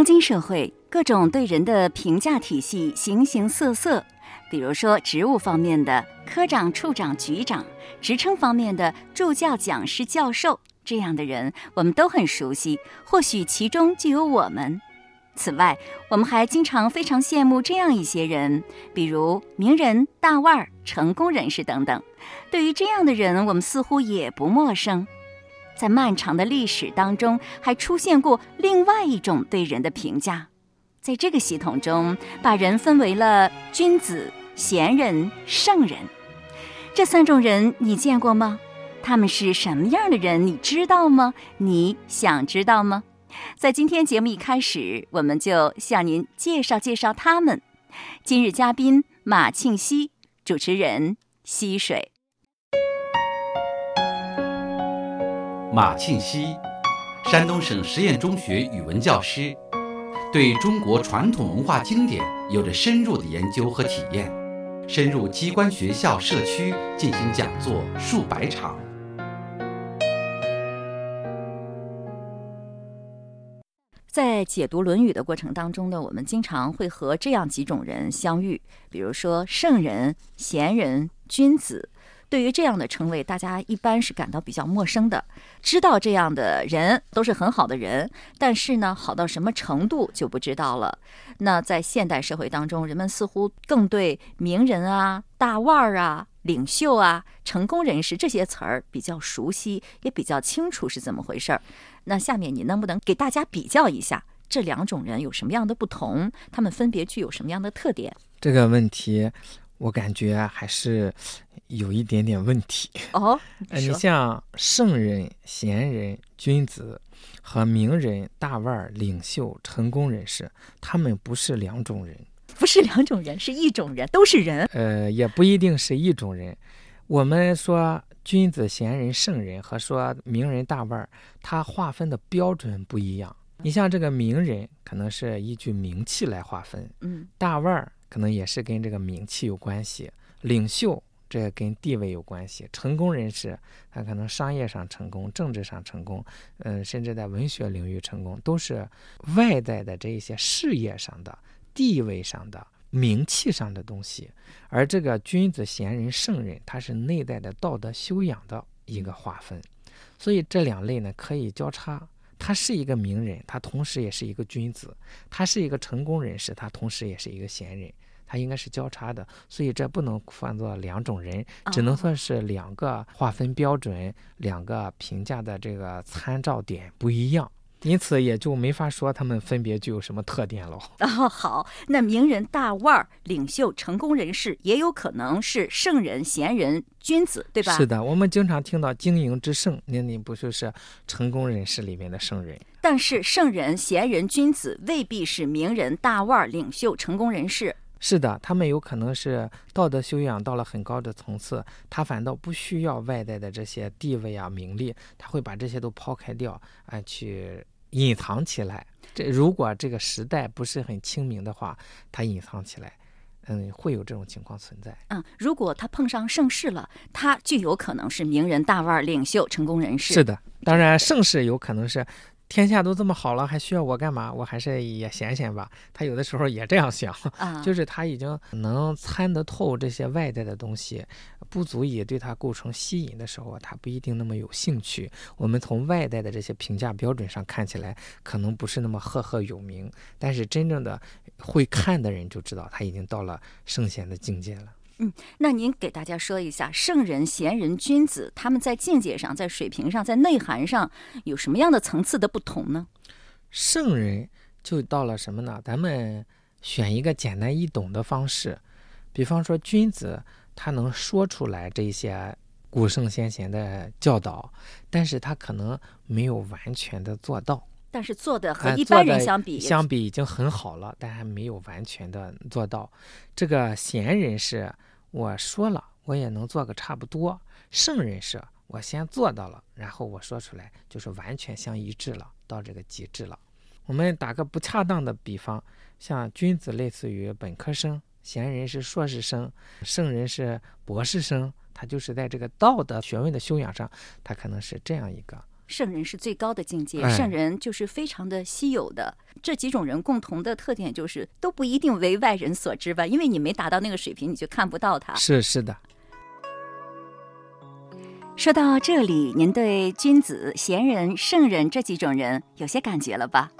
当今社会，各种对人的评价体系形形色色。比如说，职务方面的科长、处长、局长；职称方面的助教、讲师、教授，这样的人我们都很熟悉，或许其中就有我们。此外，我们还经常非常羡慕这样一些人，比如名人、大腕儿、成功人士等等。对于这样的人，我们似乎也不陌生。在漫长的历史当中，还出现过另外一种对人的评价。在这个系统中，把人分为了君子。贤人、圣人，这三种人你见过吗？他们是什么样的人？你知道吗？你想知道吗？在今天节目一开始，我们就向您介绍介绍他们。今日嘉宾马庆西，主持人溪水。马庆西，山东省实验中学语文教师，对中国传统文化经典有着深入的研究和体验。深入机关、学校、社区进行讲座数百场。在解读《论语》的过程当中呢，我们经常会和这样几种人相遇，比如说圣人、贤人、君子。对于这样的称谓，大家一般是感到比较陌生的。知道这样的人都是很好的人，但是呢，好到什么程度就不知道了。那在现代社会当中，人们似乎更对名人啊、大腕儿啊、领袖啊、成功人士这些词儿比较熟悉，也比较清楚是怎么回事儿。那下面你能不能给大家比较一下这两种人有什么样的不同？他们分别具有什么样的特点？这个问题。我感觉还是有一点点问题哦。你像圣人、贤人、君子和名人、大腕儿、领袖、成功人士，他们不是两种人，不是两种人，是一种人，都是人。呃，也不一定是一种人。我们说君子、贤人、圣人和说名人、大腕儿，他划分的标准不一样。你像这个名人，可能是依据名气来划分，嗯，大腕儿。可能也是跟这个名气有关系，领袖这跟地位有关系，成功人士他可能商业上成功，政治上成功，嗯，甚至在文学领域成功，都是外在的这一些事业上的、地位上的、名气上的东西。而这个君子、贤人、圣人，他是内在的道德修养的一个划分。所以这两类呢可以交叉。他是一个名人，他同时也是一个君子；他是一个成功人士，他同时也是一个贤人。他应该是交叉的，所以这不能算作两种人，只能算是两个划分标准、两个评价的这个参照点不一样。因此也就没法说他们分别具有什么特点喽。哦，好，那名人、大腕儿、领袖、成功人士也有可能是圣人、贤人、君子，对吧？是的，我们经常听到经营之圣，那你不就是成功人士里面的圣人？但是圣人、贤人、君子未必是名人、大腕儿、领袖、成功人士。是的，他们有可能是道德修养到了很高的层次，他反倒不需要外在的这些地位啊、名利，他会把这些都抛开掉，啊，去隐藏起来。这如果这个时代不是很清明的话，他隐藏起来，嗯，会有这种情况存在。嗯，如果他碰上盛世了，他就有可能是名人、大腕、领袖、成功人士。是的，当然盛世有可能是。天下都这么好了，还需要我干嘛？我还是也闲闲吧。他有的时候也这样想，就是他已经能参得透这些外在的东西，不足以对他构成吸引的时候，他不一定那么有兴趣。我们从外在的这些评价标准上看起来，可能不是那么赫赫有名，但是真正的会看的人就知道，他已经到了圣贤的境界了。嗯，那您给大家说一下，圣人、贤人、君子，他们在境界上、在水平上、在内涵上有什么样的层次的不同呢？圣人就到了什么呢？咱们选一个简单易懂的方式，比方说君子，他能说出来这些古圣先贤的教导，但是他可能没有完全的做到。但是做的和一般人相比，相比已经很好了，但还没有完全的做到。这个贤人是。我说了，我也能做个差不多。圣人是我先做到了，然后我说出来就是完全相一致了，到这个极致了。我们打个不恰当的比方，像君子类似于本科生，贤人是硕士生，圣人是博士生，他就是在这个道德学问的修养上，他可能是这样一个圣人是最高的境界，哎圣人就是非常的稀有的。这几种人共同的特点就是都不一定为外人所知吧，因为你没达到那个水平，你就看不到他。是是的，说到这里，您对君子、贤人、圣人这几种人有些感觉了吧？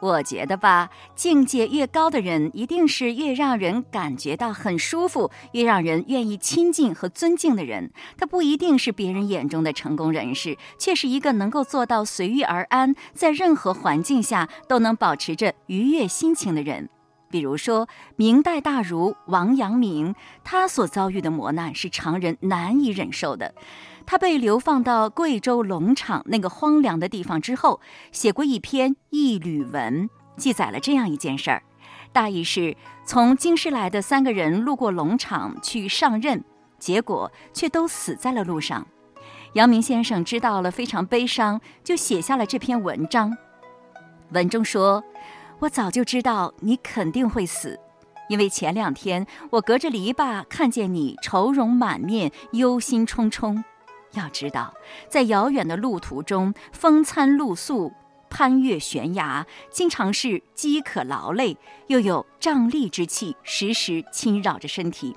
我觉得吧，境界越高的人，一定是越让人感觉到很舒服，越让人愿意亲近和尊敬的人。他不一定是别人眼中的成功人士，却是一个能够做到随遇而安，在任何环境下都能保持着愉悦心情的人。比如说，明代大儒王阳明，他所遭遇的磨难是常人难以忍受的。他被流放到贵州龙场那个荒凉的地方之后，写过一篇《一缕文》，记载了这样一件事儿。大意是从京师来的三个人路过龙场去上任，结果却都死在了路上。阳明先生知道了，非常悲伤，就写下了这篇文章。文中说：“我早就知道你肯定会死。”因为前两天我隔着篱笆看见你愁容满面、忧心忡忡。要知道，在遥远的路途中，风餐露宿，攀越悬崖，经常是饥渴劳累，又有瘴疠之气时时侵扰着身体。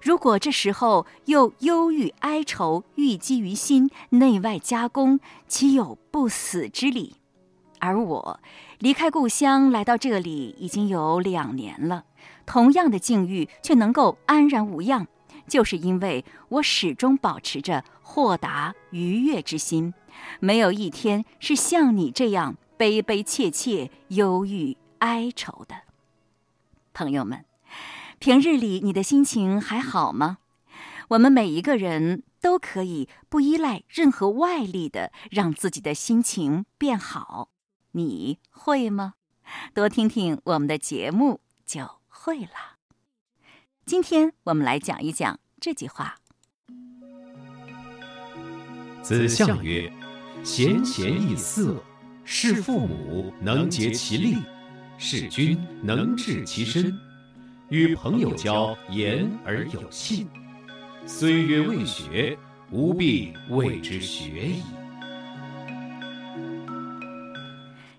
如果这时候又忧郁哀愁郁积于心，内外夹攻，岂有不死之理？而我离开故乡来到这里已经有两年了，同样的境遇却能够安然无恙。就是因为我始终保持着豁达愉悦之心，没有一天是像你这样悲悲切切、忧郁哀愁的。朋友们，平日里你的心情还好吗？我们每一个人都可以不依赖任何外力的让自己的心情变好，你会吗？多听听我们的节目就会了。今天我们来讲一讲这句话。子夏曰：“贤贤易色，事父母能竭其力，事君能治其身。与朋友交，言而有信。虽曰未学，吾必谓之学矣。”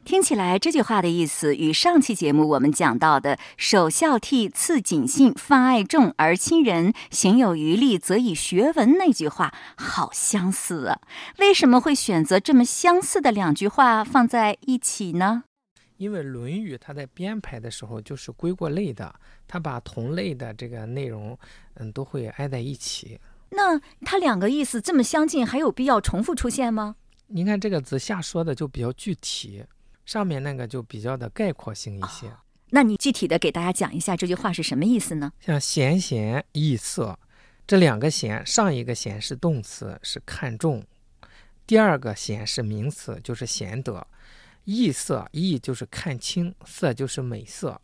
听起来这句话的意思与上期节目我们讲到的“首孝悌，次谨信，泛爱众而亲仁，行有余力，则以学文”那句话好相似啊！为什么会选择这么相似的两句话放在一起呢？因为《论语》它在编排的时候就是归过类的，它把同类的这个内容，嗯，都会挨在一起。那它两个意思这么相近，还有必要重复出现吗？您看这个子夏说的就比较具体，上面那个就比较的概括性一些。那你具体的给大家讲一下这句话是什么意思呢？像闲闲易色，这两个闲，上一个闲是动词，是看重；第二个闲是名词，就是贤德。易色，易就是看清，色就是美色。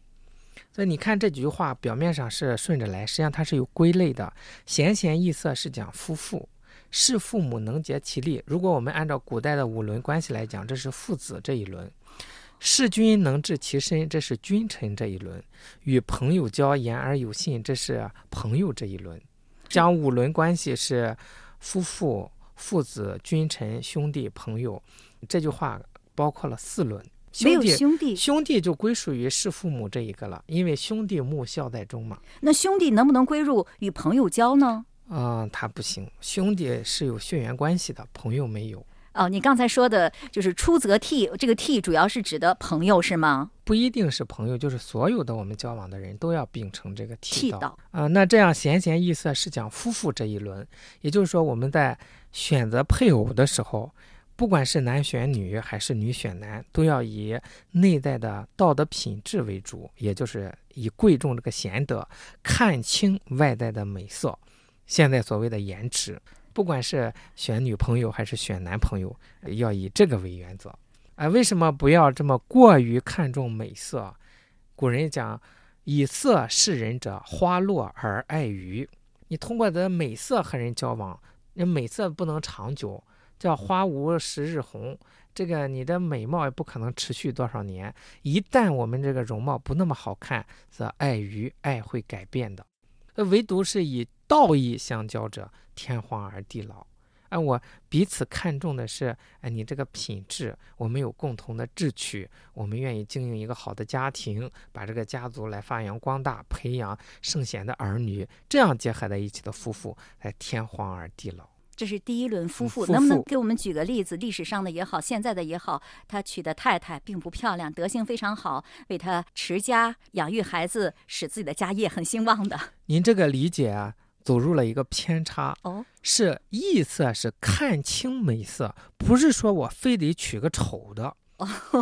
所以你看这几句话，表面上是顺着来，实际上它是有归类的。闲闲易色是讲夫妇，是父母能竭其力。如果我们按照古代的五伦关系来讲，这是父子这一轮。事君能治其身，这是君臣这一轮；与朋友交，言而有信，这是朋友这一轮。讲五伦关系是夫妇、父子、君臣、兄弟、朋友。这句话包括了四轮。没有兄弟兄弟，兄弟就归属于是父母这一个了，因为兄弟睦孝在中嘛。那兄弟能不能归入与朋友交呢？啊、他不行，兄弟是有血缘关系的，朋友没有，哦，你刚才说的就是出则悌，这个悌主要是指的朋友是吗？不一定是朋友，就是所有的我们交往的人都要秉承这个悌道。道啊、那这样贤贤易色是讲夫妇这一轮，也就是说我们在选择配偶的时候，不管是男选女还是女选男，都要以内在的道德品质为主，也就是以贵重这个贤德，看清外在的美色。现在所谓的颜值，不管是选女朋友还是选男朋友，要以这个为原则。啊、为什么不要这么过于看重美色？古人讲“以色示人者，花落而爱鱼”。你通过的美色和人交往，那美色不能长久，叫花无十日红。这个你的美貌也不可能持续多少年。一旦我们这个容貌不那么好看，则爱鱼爱会改变的。那唯独是以道义相交者，天荒而地老。哎，我彼此看重的是，哎，你这个品质，我们有共同的志趣，我们愿意经营一个好的家庭，把这个家族来发扬光大，培养圣贤的儿女，这样结合在一起的夫妇，才天荒而地老。这是第一轮夫妇，能不能给我们举个例子？历史上的也好，现在的也好，他娶的太太并不漂亮，德行非常好，为他持家养育孩子，使自己的家业很兴旺的。您这个理解啊，走入了一个偏差。哦，是异色是看清美色，不是说我非得娶个丑的。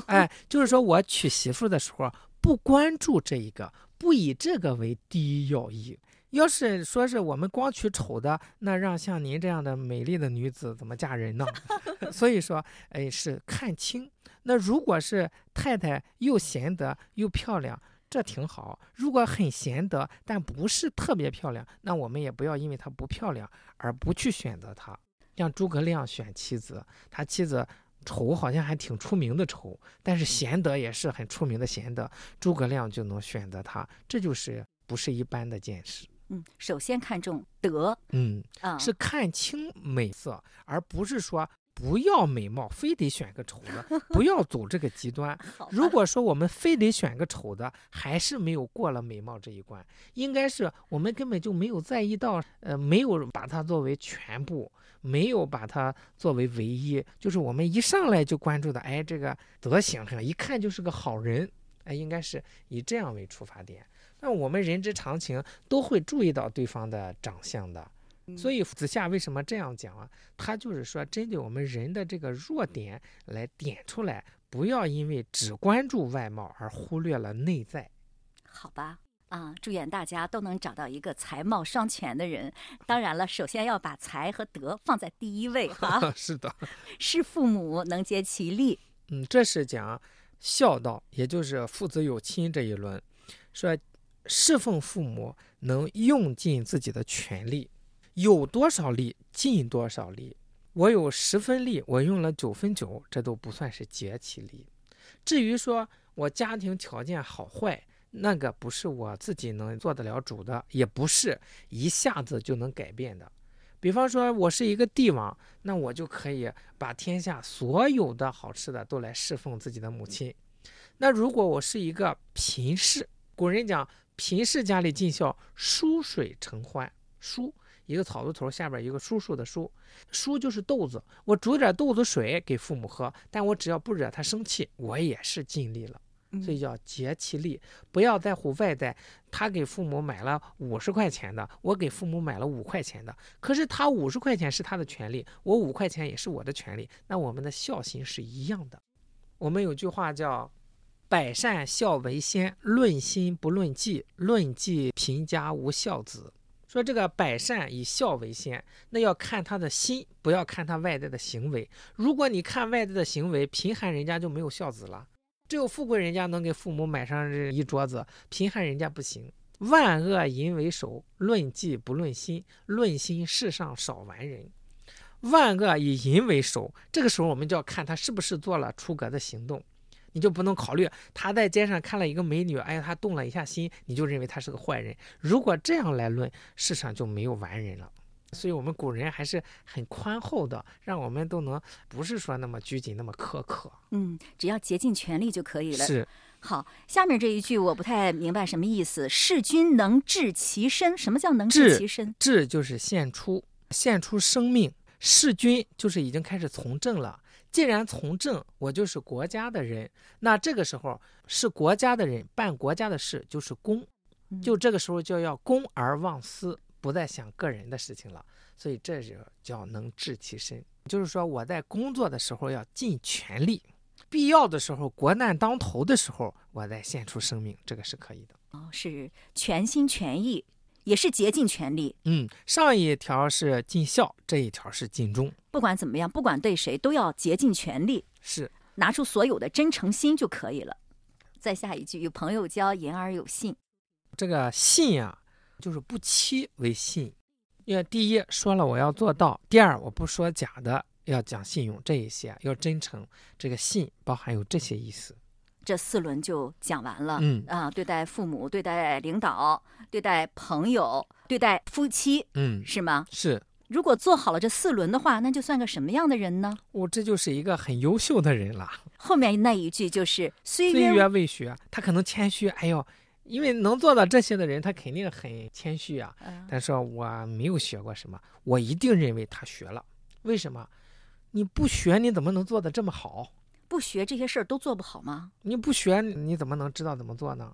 哎，就是说我娶媳妇的时候不关注这一个，不以这个为第一要义。要是说是我们光娶丑的，那让像您这样的美丽的女子怎么嫁人呢？所以说，哎，是看清。那如果是太太又贤德又漂亮，这挺好。如果很贤德，但不是特别漂亮，那我们也不要因为她不漂亮而不去选择她。像诸葛亮选妻子，他妻子丑好像还挺出名的丑，但是贤德也是很出名的贤德，诸葛亮就能选择她，这就是不是一般的见识。嗯，首先看重德嗯，啊，是看清美色，而不是说不要美貌，非得选个丑的，不要 走这个极端。如果说我们非得选个丑的，还是没有过了美貌这一关，应该是我们根本就没有在意到，呃，没有把它作为全部，没有把它作为唯一，就是我们一上来就关注的，哎，这个德行上一看就是个好人，哎，应该是以这样为出发点。那我们人之常情都会注意到对方的长相的，所以子夏为什么这样讲啊？他就是说，针对我们人的这个弱点来点出来，不要因为只关注外貌而忽略了内在。好吧。啊，祝愿大家都能找到一个才貌双全的人。当然了，首先要把才和德放在第一位哈，是的，是父母能竭其力。嗯，这是讲孝道，也就是父子有亲这一轮，说侍奉父母能用尽自己的全力，有多少力尽多少力。我有十分力，我用了九分九，这都不算是竭其力。至于说我家庭条件好坏，那个不是我自己能做得了主的，也不是一下子就能改变的。比方说，我是一个帝王，那我就可以把天下所有的好吃的都来侍奉自己的母亲。那如果我是一个贫士，古人讲贫士家里尽孝，疏水成欢。疏一个草字头下边一个叔叔的叔，疏就是豆子，我煮点豆子水给父母喝，但我只要不惹他生气，我也是尽力了。所以叫竭其力，不要在乎外在。他给父母买了五十块钱的，我给父母买了五块钱的。可是他五十块钱是他的权利，我五块钱也是我的权利。那我们的孝心是一样的。我们有句话叫“百善孝为先，论心不论迹，论迹贫家无孝子”。说这个百善以孝为先，那要看他的心，不要看他外在的行为。如果你看外在的行为，贫寒人家就没有孝子了。只有富贵人家能给父母买上这一桌子，贫寒人家不行。万恶淫为首，论迹不论心，论心世上少完人。万恶以淫为首，这个时候我们就要看他是不是做了出格的行动，你就不能考虑他在街上看了一个美女，哎呀，他动了一下心，你就认为他是个坏人。如果这样来论，世上就没有完人了。所以，我们古人还是很宽厚的，让我们都能不是说那么拘谨、那么苛刻。嗯，只要竭尽全力就可以了。是，好，下面这一句我不太明白什么意思。弑君能治其身，什么叫能治治其身？治就是献出，献出生命；弑君就是已经开始从政了。既然从政，我就是国家的人，那这个时候是国家的人办国家的事，就是公。嗯就这个时候就要公而忘私，不再想个人的事情了。所以这就叫能治其身，就是说我在工作的时候要尽全力，必要的时候国难当头的时候，我再献出生命，这个是可以的。哦，是全心全意，也是竭尽全力。嗯，上一条是尽孝，这一条是尽忠，不管怎么样，不管对谁，都要竭尽全力，是拿出所有的真诚心就可以了。再下一句，与朋友交，言而有信。这个信啊、就是不欺为信。因为第一说了我要做到，第二我不说假的，要讲信用这一些，要真诚。这个信包含有这些意思。这四轮就讲完了。嗯啊，对待父母，对待领导，对待朋友，对待夫妻，嗯，是吗？是如果做好了这四轮的话，那就算个什么样的人呢？我这就是一个很优秀的人了。后面那一句就是“岁岁月月未学”，他可能谦虚。哎呦，因为能做到这些的人，他肯定很谦虚啊。嗯但是我没有学过什么，我一定认为他学了。为什么？你不学，你怎么能做得这么好？不学这些事儿都做不好吗？你不学，你怎么能知道怎么做呢？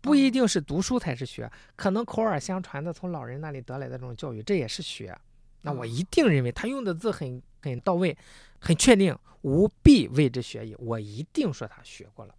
不一定是读书才是学，可能口耳相传的从老人那里得来的这种教育，这也是学。那我一定认为他用的字很很到位，很确定，无必谓之学也。我一定说他学过了。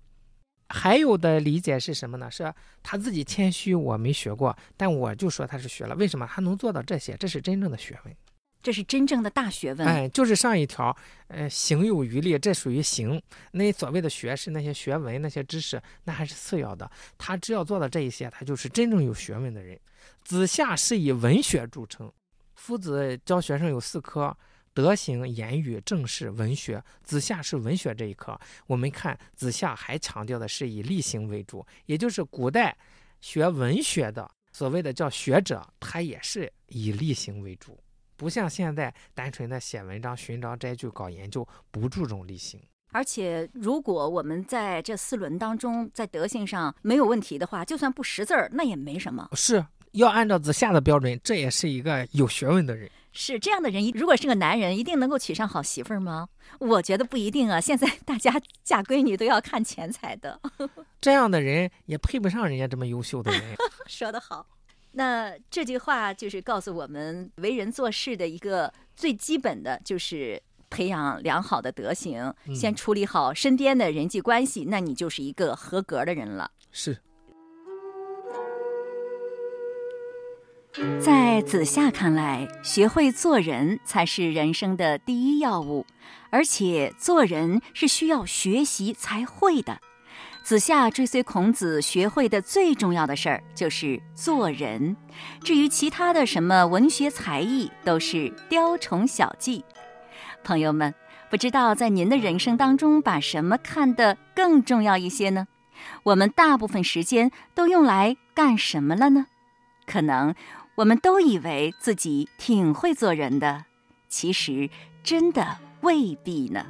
还有的理解是什么呢？是他自己谦虚，我没学过，但我就说他是学了。为什么他能做到这些？这是真正的学问。这是真正的大学问。哎，就是上一条，呃，行有余力，这属于行。那所谓的学是那些学文、那些知识，那还是次要的。他只要做到这一些，他就是真正有学问的人。子夏是以文学著称，夫子教学生有四科：德行、言语、政事、文学。子夏是文学这一科。我们看子夏还强调的是以力行为主，也就是古代学文学的所谓的叫学者，他也是以力行为主。不像现在单纯的写文章、寻章摘句、搞研究，不注重力行。而且，如果我们在这四轮当中，在德性上没有问题的话，就算不识字儿，那也没什么。是要按照子夏的标准，这也是一个有学问的人。是这样的人，如果是个男人，一定能够娶上好媳妇儿吗？我觉得不一定啊。现在大家 嫁闺女都要看钱财的。这样的人也配不上人家这么优秀的人。说得好。那这句话就是告诉我们，为人做事的一个最基本的就是培养良好的德行，嗯先处理好身边的人际关系，那你就是一个合格的人了。是，在子夏看来，学会做人才是人生的第一要务，而且做人是需要学习才会的。子夏追随孔子学会的最重要的事儿就是做人，至于其他的什么文学才艺，都是雕虫小技。朋友们，不知道在您的人生当中，把什么看得更重要一些呢？我们大部分时间都用来干什么了呢？可能我们都以为自己挺会做人的，其实真的未必呢。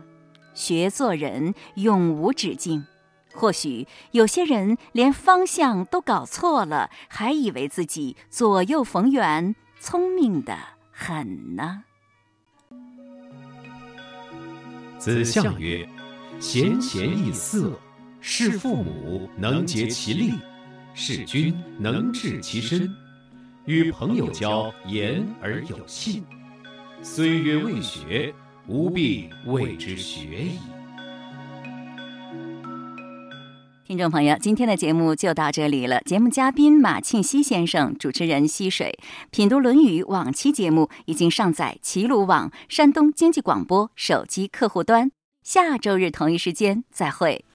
学做人永无止境。或许有些人连方向都搞错了，还以为自己左右逢源，聪明的很呢。子夏曰：“贤贤易色，事父母能竭其力，事君能治其身，与朋友交言而有信。虽曰未学，吾必谓之学矣。”听众朋友，今天的节目就到这里了。节目嘉宾马庆西先生，主持人溪水，品读《论语》往期节目已经上载齐鲁网、山东经济广播手机客户端。下周日同一时间再会。